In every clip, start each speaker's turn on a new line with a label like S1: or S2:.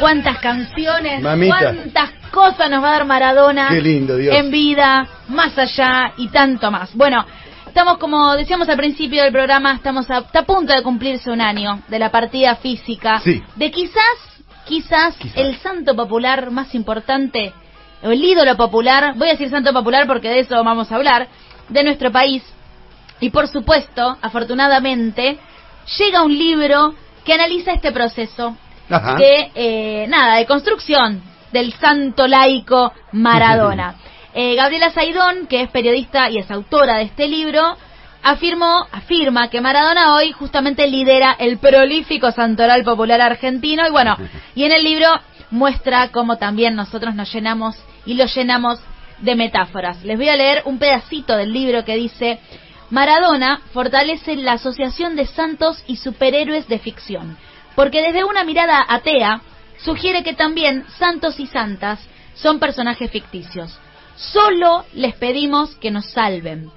S1: cuántas canciones,
S2: Mamita.
S1: cuántas cosas nos va a dar Maradona
S2: Qué lindo, Dios.
S1: en vida, más allá y tanto más. Bueno, estamos como decíamos al principio del programa, estamos a, a punto de cumplirse un año de la partida física
S2: Sí.
S1: de quizás, quizás,
S2: Quizás.
S1: el santo popular más importante, o el ídolo popular, voy a decir santo popular porque de eso vamos a hablar, de nuestro país. Y por supuesto, afortunadamente, llega un libro que analiza este proceso
S2: Ajá.
S1: de, eh, nada, de construcción del santo laico Maradona. Eh, Gabriela Saidón, que es periodista y es autora de este libro, afirmó, afirma que Maradona hoy justamente lidera el prolífico santoral popular argentino y bueno, y en el libro muestra cómo también nosotros nos llenamos y lo llenamos de metáforas. Les voy a leer un pedacito del libro que dice Maradona fortalece la asociación de santos y superhéroes de ficción, porque desde una mirada atea sugiere que también santos y santas son personajes ficticios. Solo les pedimos que nos salven,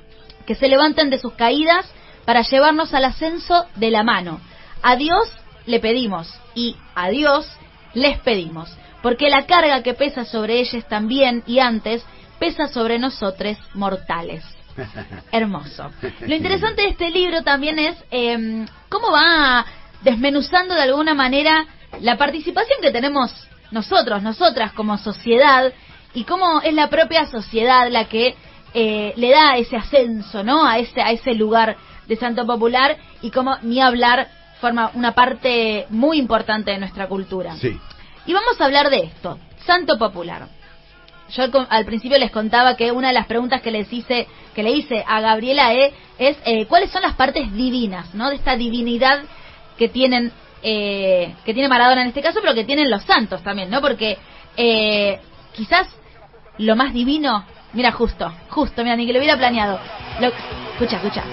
S1: que se levanten de sus caídas para llevarnos al ascenso de la mano. A Dios le pedimos y a Dios les pedimos, porque la carga que pesa sobre ellos también y antes pesa sobre nosotros mortales. Hermoso. Lo interesante de este libro también es eh, cómo va desmenuzando de alguna manera la participación que tenemos nosotros, nosotras como sociedad, y cómo es la propia sociedad la que eh, le da ese ascenso, ¿no? A ese, a ese lugar de santo popular y cómo ni hablar forma una parte muy importante de nuestra cultura.
S2: Sí.
S1: Y vamos a hablar de esto, santo popular. Yo al, principio les contaba que una de las preguntas que les hice, que le hice a Gabriela E es eh, cuáles son las partes divinas, ¿no? De esta divinidad que tienen, eh, que tiene Maradona en este caso, pero que tienen los santos también, ¿no? Porque eh, quizás lo más divino, mira justo, justo, mira, ni que lo hubiera planeado. Lo, escucha, escucha.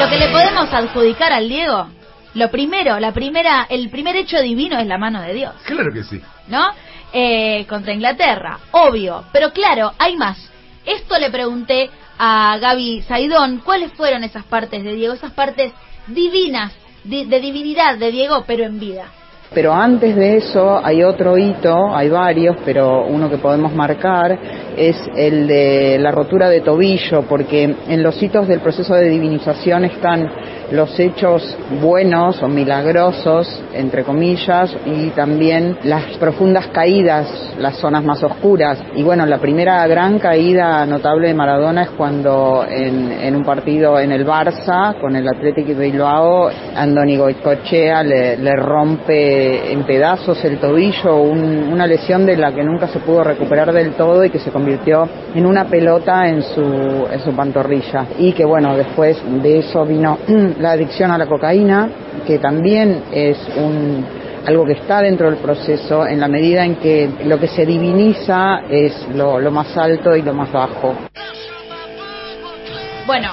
S1: Lo que le podemos adjudicar al Diego, lo primero, la primera, el primer hecho divino es la mano de Dios.
S2: Claro que sí.
S1: ¿no? Eh, contra Inglaterra, obvio. Pero claro, hay más. Esto le pregunté a Gaby Saidón, ¿cuáles fueron esas partes de Diego? Esas partes divinas, di- de divinidad de Diego, pero en vida.
S3: Pero antes de eso hay otro hito, hay varios, pero uno que podemos marcar es el de la rotura de tobillo, porque en los hitos del proceso de divinización están los hechos buenos o milagrosos, entre comillas, y también las profundas caídas, las zonas más oscuras. Y bueno, la primera gran caída notable de Maradona es cuando en, en un partido en el Barça, con el Athletic de Bilbao, Andoni Goicochea le, le rompe en pedazos el tobillo, un- una lesión de la que nunca se pudo recuperar del todo y que se convirtió en una pelota en su, en su pantorrilla. Y que bueno, después de eso vino la adicción a la cocaína, que también es un algo que está dentro del proceso en la medida en que lo que se diviniza es lo, más alto y lo más bajo.
S1: Bueno,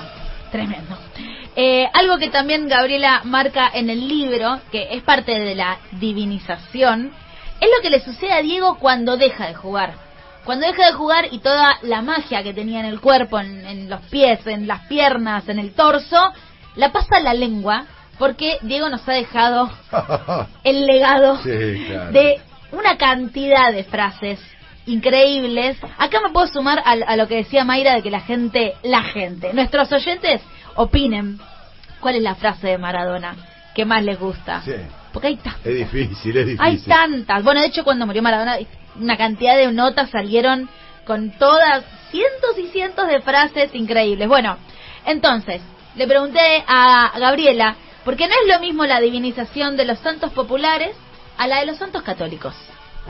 S1: tremendo. Eh, algo que también Gabriela marca en el libro, que es parte de la divinización, es lo que le sucede a Diego cuando deja de jugar. Cuando deja de jugar y toda la magia que tenía en el cuerpo, en los pies, en las piernas, en el torso, la pasa la lengua, porque Diego nos ha dejado el legado
S2: Sí, claro.
S1: de una cantidad de frases increíbles. Acá me puedo sumar a, a lo que decía Mayra de que la gente, la gente, nuestros oyentes opinen cuál es la frase de Maradona que más les gusta.
S2: Sí.
S1: Porque hay, ta-
S2: Es difícil, es difícil.
S1: hay tantas. Bueno, de hecho cuando murió Maradona una cantidad de notas salieron con todas cientos y cientos de frases increíbles. Bueno, entonces, le pregunté a Gabriela, porque no es lo mismo la divinización de los santos populares a la de los santos católicos.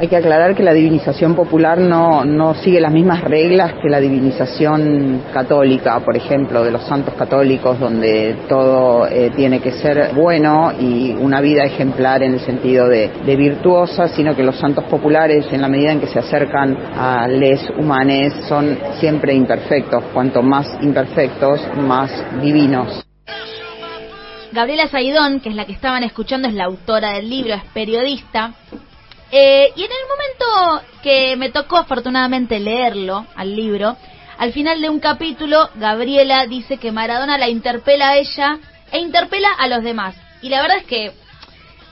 S3: Hay que aclarar que la divinización popular no, no sigue las mismas reglas que la divinización católica, por ejemplo, de los santos católicos, donde todo eh, tiene que ser bueno y una vida ejemplar en el sentido de, de virtuosa, sino que los santos populares, en la medida en que se acercan a les humanes, son siempre imperfectos. Cuanto más imperfectos, más divinos.
S1: Gabriela Saidón, que es la que estaban escuchando, es la autora del libro, es periodista. Eh, y en el momento que me tocó afortunadamente leerlo al libro, al final de un capítulo, Gabriela dice que Maradona la interpela a ella e interpela a los demás. Y la verdad es que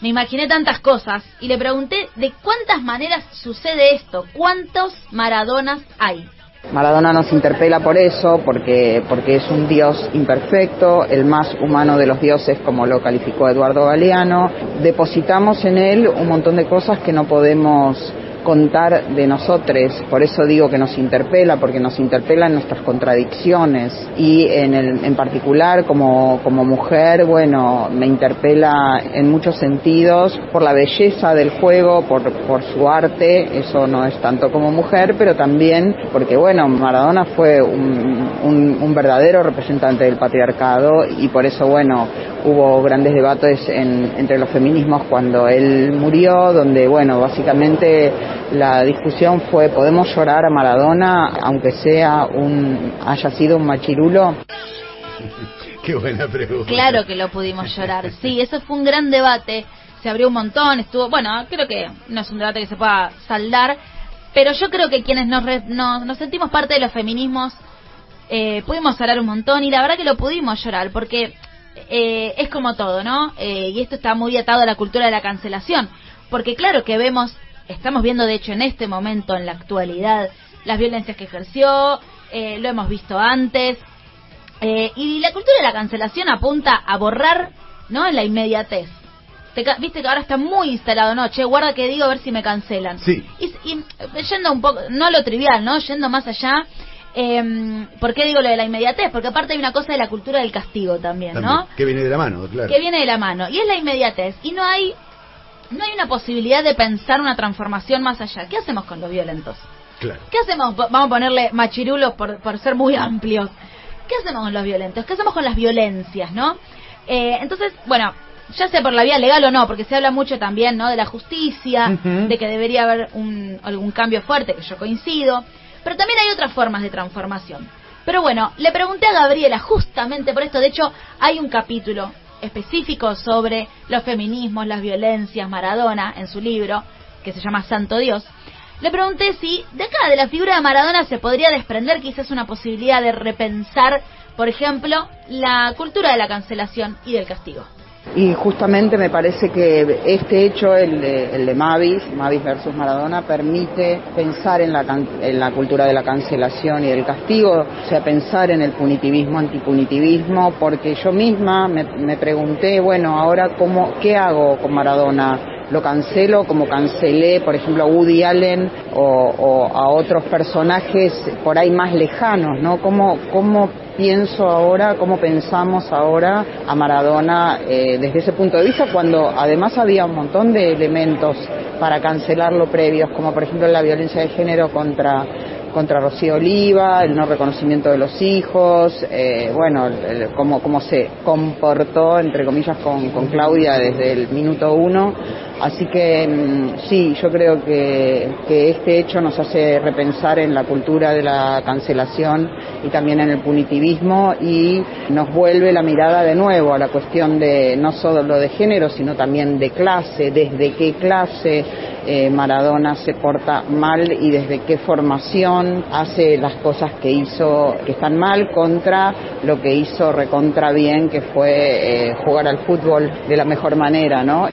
S1: me imaginé tantas cosas y le pregunté de cuántas maneras sucede esto, cuántos Maradonas hay.
S3: Maradona nos interpela por eso, porque, porque es un dios imperfecto, el más humano de los dioses, como lo calificó Eduardo Galeano. Depositamos en él un montón de cosas que no podemos contar de nosotros, por eso digo que nos interpela, porque nos interpela en nuestras contradicciones. Y en, el, en particular como, como mujer, bueno, me interpela en muchos sentidos por la belleza del juego, por, por su arte, eso no es tanto como mujer, pero también porque, bueno, Maradona fue un, un verdadero representante del patriarcado y por eso, bueno, hubo grandes debates en, entre los feminismos cuando él murió, donde, bueno, básicamente la discusión fue, ¿podemos llorar a Maradona aunque sea un, haya sido un machirulo?
S2: Qué buena pregunta.
S1: Claro que lo pudimos llorar, sí, eso fue un gran debate, se abrió un montón, estuvo, bueno, creo que no es un debate que se pueda saldar, pero yo creo que quienes nos, nos, nos sentimos parte de los feminismos eh, pudimos hablar un montón y la verdad que lo pudimos llorar porque eh, es como todo, ¿no? Eh, y esto está muy atado a la cultura de la cancelación, porque claro que vemos, estamos viendo de hecho en este momento, en la actualidad, las violencias que ejerció, eh, lo hemos visto antes, eh, y la cultura de la cancelación apunta a borrar, ¿no? En la inmediatez. Te Viste que ahora está muy instalado, ¿no? Che, guarda que digo a ver si me cancelan.
S2: Sí.
S1: Y, y yendo un poco, no lo trivial, ¿no? Yendo más allá, eh, ¿Por qué digo lo de la inmediatez? Porque aparte hay una cosa de la cultura del castigo también,
S2: También,
S1: ¿no?
S2: Que viene de la mano, claro.
S1: Que viene de la mano. Y es la inmediatez. Y no hay, no hay una posibilidad de pensar una transformación más allá. ¿Qué hacemos con los violentos?
S2: Claro.
S1: ¿Qué hacemos? Vamos a ponerle machirulos por, por ser muy amplios. ¿Qué hacemos con los violentos? ¿Qué hacemos con las violencias, no? Eh, entonces, bueno, ya sea por la vía legal o no, porque se habla mucho también, ¿no? De la justicia, de que debería haber un, algún cambio fuerte, que yo coincido. Pero también hay otras formas de transformación. Pero bueno, le pregunté a Gabriela justamente por esto. De hecho, hay un capítulo específico sobre los feminismos, las violencias, Maradona, en su libro, que se llama Santo Dios. Le pregunté si de acá, de la figura de Maradona, se podría desprender quizás una posibilidad de repensar, por ejemplo, la cultura de la cancelación y del castigo.
S3: Y justamente me parece que este hecho, el de, el de Mavis, Mavis versus Maradona, permite pensar en la, en la cultura de la cancelación y del castigo, o sea, pensar en el punitivismo, antipunitivismo, porque yo misma me, me pregunté, bueno, ahora cómo, ¿qué hago con Maradona? Lo cancelo como cancelé, por ejemplo, a Woody Allen o, o a otros personajes por ahí más lejanos, ¿no? ¿Cómo, cómo pienso ahora, cómo pensamos ahora a Maradona eh, desde ese punto de vista, cuando además había un montón de elementos para cancelarlo previos, como por ejemplo la violencia de género contra contra Rocío Oliva, el no reconocimiento de los hijos, eh, bueno, el- cómo, cómo se comportó, entre comillas, con, con Claudia desde el minuto uno. Así que mm, sí, yo creo que, que este hecho nos hace repensar en la cultura de la cancelación y también en el punitivismo y nos vuelve la mirada de nuevo a la cuestión de no solo de género, sino también de clase, desde qué clase eh, Maradona se porta mal y desde qué formación hace las cosas que hizo que están mal contra lo que hizo recontra bien, que fue eh, jugar al fútbol de la mejor manera, ¿no?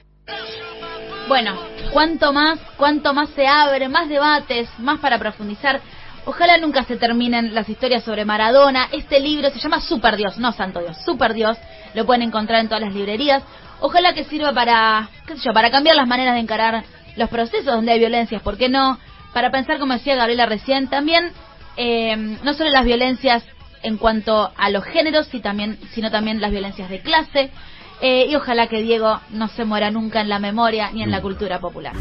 S1: Bueno, cuanto más, cuanto más se abre, más debates, más para profundizar. Ojalá nunca se terminen las historias sobre Maradona. Este libro se llama Super Dios, no Santo Dios, Super Dios. Lo pueden encontrar en todas las librerías. Ojalá que sirva para, qué sé yo, para cambiar las maneras de encarar los procesos donde hay violencias, ¿por qué no? Para pensar, como decía Gabriela recién, también eh, no solo las violencias en cuanto a los géneros, sino también las violencias de clase. Eh, y ojalá que Diego no se muera nunca en la memoria ni en la cultura popular.